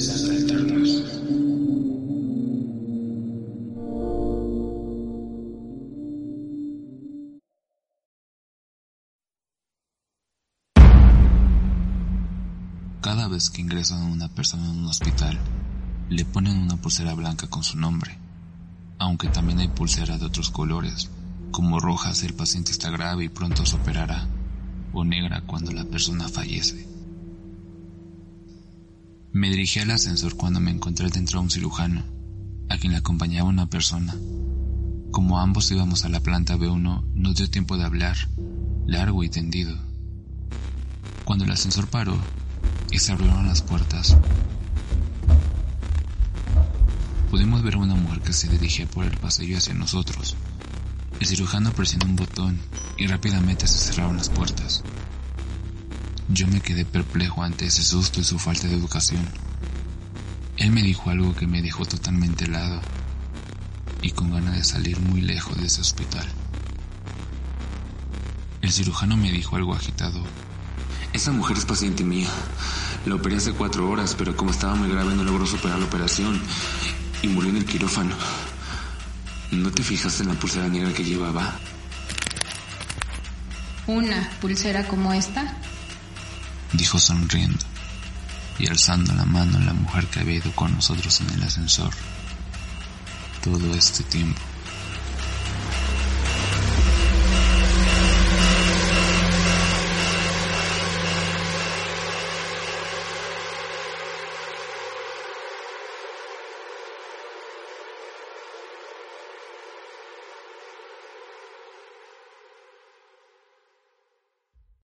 Cada vez que ingresan a una persona en un hospital, le ponen una pulsera blanca con su nombre, aunque también hay pulseras de otros colores, como roja si el paciente está grave y pronto se operará, o negra cuando la persona fallece. Me dirigí al ascensor cuando me encontré dentro de un cirujano, a quien le acompañaba una persona. Como ambos íbamos a la planta B1, nos dio tiempo de hablar, largo y tendido. Cuando el ascensor paró y se abrieron las puertas, pudimos ver a una mujer que se dirigía por el pasillo hacia nosotros. El cirujano presionó un botón y rápidamente se cerraron las puertas. Yo me quedé perplejo ante ese susto y su falta de educación. Él me dijo algo que me dejó totalmente helado y con ganas de salir muy lejos de ese hospital. El cirujano me dijo algo agitado. Esa mujer es paciente mía. La operé hace cuatro horas, pero como estaba muy grave no logró superar la operación y murió en el quirófano. ¿No te fijaste en la pulsera negra que llevaba? ¿Una pulsera como esta? Dijo sonriendo y alzando la mano a la mujer que había ido con nosotros en el ascensor todo este tiempo.